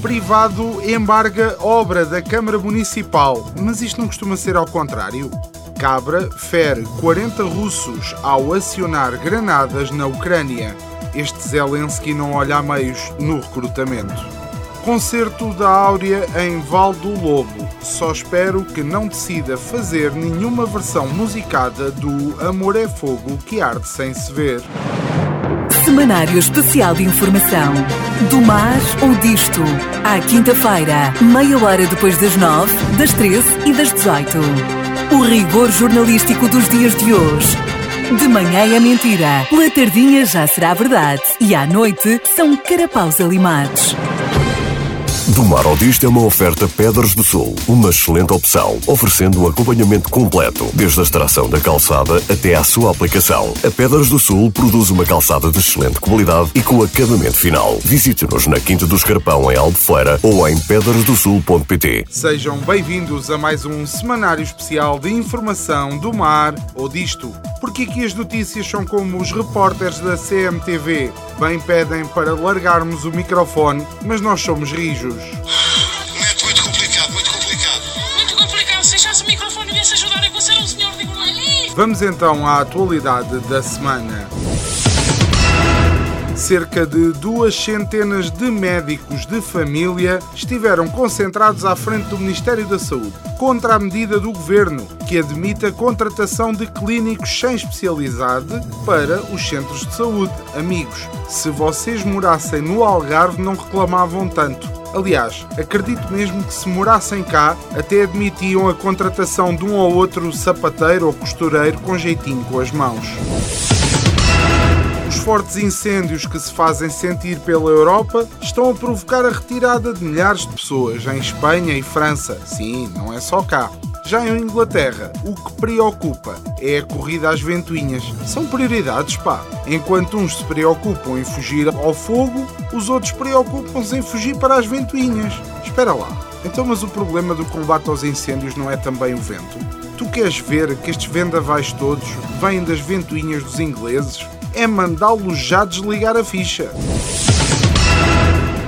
Privado embarga obra da Câmara Municipal, mas isto não costuma ser ao contrário. Cabra fere 40 russos ao acionar granadas na Ucrânia. Este Zelensky não olha a meios no recrutamento. Concerto da Áurea em Val do Lobo. Só espero que não decida fazer nenhuma versão musicada do Amor é Fogo que arde sem se ver. Semanário Especial de Informação. Do mar ou disto. À quinta-feira, meia hora depois das nove, das treze e das dezoito. O rigor jornalístico dos dias de hoje. De manhã é mentira, pela tardinha já será verdade e à noite são carapaus alimados. Do Mar ao Disto é uma oferta Pedras do Sul, uma excelente opção, oferecendo um acompanhamento completo, desde a extração da calçada até à sua aplicação. A Pedras do Sul produz uma calçada de excelente qualidade e com acabamento final. Visite-nos na Quinta do Escarpão, em Albufeira, ou em pedrasdosul.pt. Sejam bem-vindos a mais um semanário especial de informação do mar ou disto. Porque aqui as notícias são como os repórteres da CMTV. Bem pedem para largarmos o microfone, mas nós somos rijos. Muito, muito complicado, muito complicado. Muito complicado. Se deixasse o microfone e viesse ajudar a você, o senhor. Vamos então à atualidade da semana. Cerca de duas centenas de médicos de família estiveram concentrados à frente do Ministério da Saúde contra a medida do governo que admite a contratação de clínicos sem especialidade para os centros de saúde. Amigos, se vocês morassem no Algarve, não reclamavam tanto. Aliás, acredito mesmo que se morassem cá, até admitiam a contratação de um ou outro sapateiro ou costureiro com jeitinho com as mãos. Fortes incêndios que se fazem sentir pela Europa estão a provocar a retirada de milhares de pessoas em Espanha e França. Sim, não é só cá. Já em Inglaterra, o que preocupa é a corrida às ventoinhas. São prioridades, pá. Enquanto uns se preocupam em fugir ao fogo, os outros preocupam-se em fugir para as ventoinhas. Espera lá. Então, mas o problema do combate aos incêndios não é também o vento? Tu queres ver que estes vendavais todos vêm das ventoinhas dos ingleses? É mandá-los já desligar a ficha.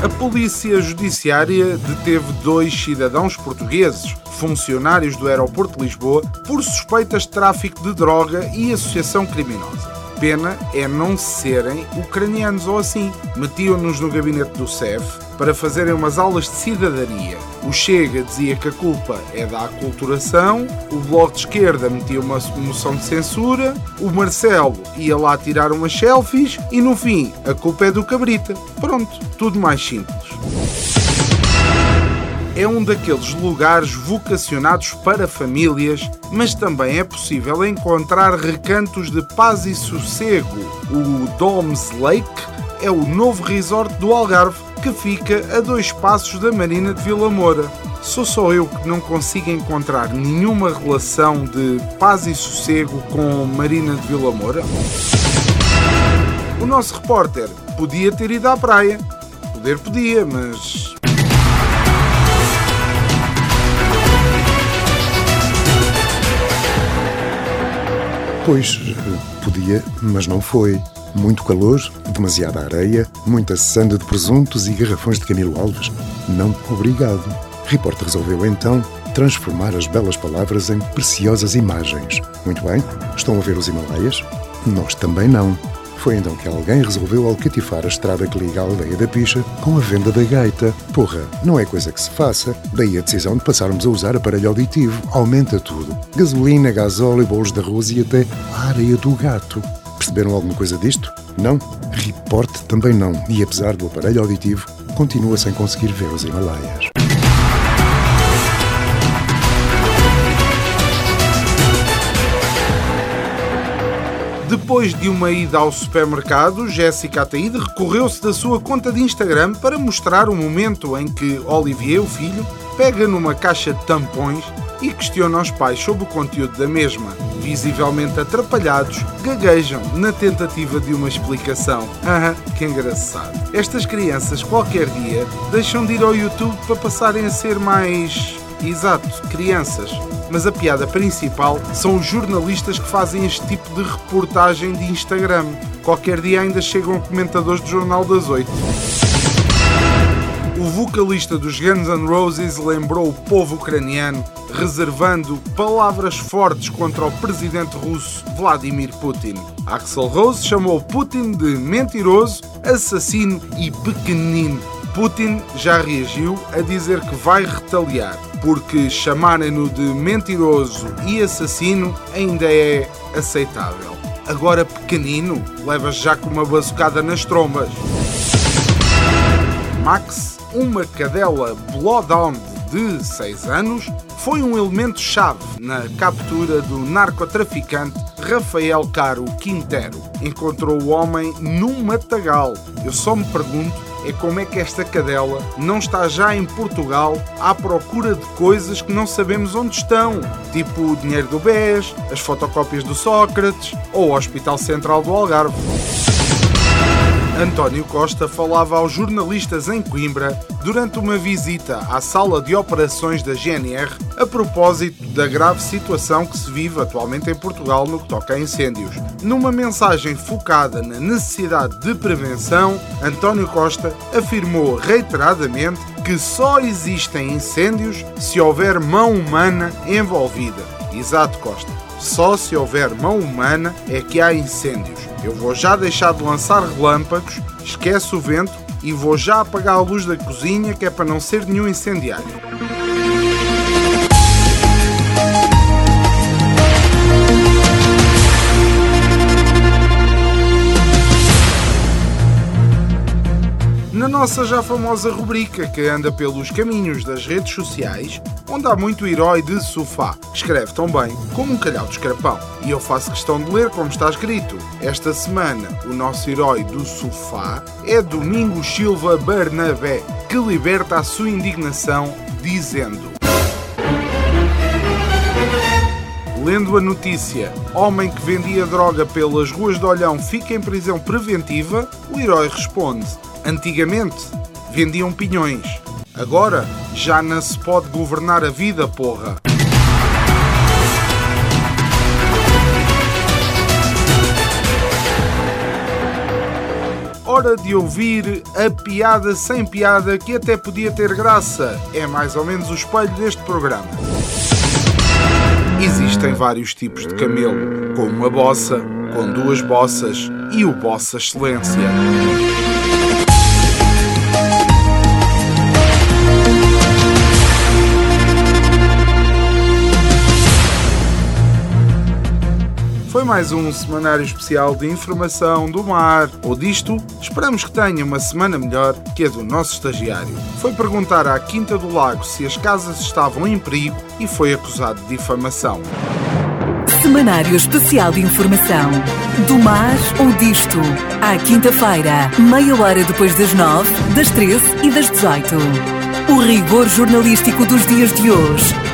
A Polícia Judiciária deteve dois cidadãos portugueses, funcionários do Aeroporto de Lisboa, por suspeitas de tráfico de droga e associação criminosa. Pena é não serem ucranianos ou assim. Metiam-nos no gabinete do CEF para fazerem umas aulas de cidadania. O Chega dizia que a culpa é da aculturação, o Bloco de Esquerda metia uma moção de censura, o Marcelo ia lá tirar umas selfies e no fim a culpa é do Cabrita. Pronto, tudo mais simples é um daqueles lugares vocacionados para famílias, mas também é possível encontrar recantos de paz e sossego. O Domes Lake é o novo resort do Algarve, que fica a dois passos da Marina de Vila Moura. Sou só eu que não consigo encontrar nenhuma relação de paz e sossego com Marina de Vila Moura? O nosso repórter podia ter ido à praia. Poder podia, mas Pois, podia, mas não foi. Muito calor, demasiada areia, muita sanda de presuntos e garrafões de Camilo Alves. Não, obrigado. Repórter resolveu então transformar as belas palavras em preciosas imagens. Muito bem, estão a ver os Himalaias? Nós também não. Foi então que alguém resolveu alcatifar a estrada que liga a aldeia da Picha com a venda da gaita. Porra, não é coisa que se faça. Daí a decisão de passarmos a usar aparelho auditivo. Aumenta tudo. Gasolina, gasóleo, bolos de arroz e até a areia do gato perceberam alguma coisa disto? Não? Reporte também não. E apesar do aparelho auditivo, continua sem conseguir ver os Himalaias. Depois de uma ida ao supermercado, Jéssica Ataíde recorreu-se da sua conta de Instagram para mostrar o momento em que Olivier, o filho, pega numa caixa de tampões e questiona os pais sobre o conteúdo da mesma. Visivelmente atrapalhados, gaguejam na tentativa de uma explicação. Ah, que engraçado. Estas crianças, qualquer dia, deixam de ir ao YouTube para passarem a ser mais. Exato, crianças. Mas a piada principal são os jornalistas que fazem este tipo de reportagem de Instagram. Qualquer dia ainda chegam comentadores do Jornal das Oito. O vocalista dos Guns N' Roses lembrou o povo ucraniano, reservando palavras fortes contra o presidente russo Vladimir Putin. Axel Rose chamou Putin de mentiroso, assassino e pequenino. Putin já reagiu a dizer que vai retaliar, porque chamarem-no de mentiroso e assassino ainda é aceitável. Agora pequenino, levas já com uma bazucada nas trombas. Max, uma cadela Bloodhound de 6 anos, foi um elemento-chave na captura do narcotraficante Rafael Caro Quintero. Encontrou o homem num matagal. Eu só me pergunto é como é que esta cadela não está já em Portugal à procura de coisas que não sabemos onde estão, tipo o dinheiro do BES, as fotocópias do Sócrates ou o Hospital Central do Algarve. António Costa falava aos jornalistas em Coimbra durante uma visita à sala de operações da GNR a propósito da grave situação que se vive atualmente em Portugal no que toca a incêndios. Numa mensagem focada na necessidade de prevenção, António Costa afirmou reiteradamente que só existem incêndios se houver mão humana envolvida. Exato, Costa. Só se houver mão humana é que há incêndios. Eu vou já deixar de lançar relâmpagos, esquece o vento e vou já apagar a luz da cozinha que é para não ser nenhum incendiário. Na nossa já famosa rubrica que anda pelos caminhos das redes sociais, onde há muito herói de sofá, que escreve tão bem como um calhau de escarpão. E eu faço questão de ler como está escrito. Esta semana, o nosso herói do sofá é Domingos Silva Barnabé, que liberta a sua indignação dizendo. Lendo a notícia, homem que vendia droga pelas ruas de Olhão fica em prisão preventiva, o herói responde: Antigamente vendiam pinhões, agora já não se pode governar a vida, porra. Hora de ouvir a piada sem piada que até podia ter graça. É mais ou menos o espelho deste programa. Existem vários tipos de camelo, com uma bossa, com duas bossas e o Bossa Excelência. Foi mais um semanário especial de informação do mar ou disto. Esperamos que tenha uma semana melhor que a do nosso estagiário. Foi perguntar à Quinta do Lago se as casas estavam em perigo e foi acusado de difamação. Semanário Especial de Informação. Do mar ou disto. À quinta-feira, meia hora depois das nove, das treze e das dezoito. O rigor jornalístico dos dias de hoje.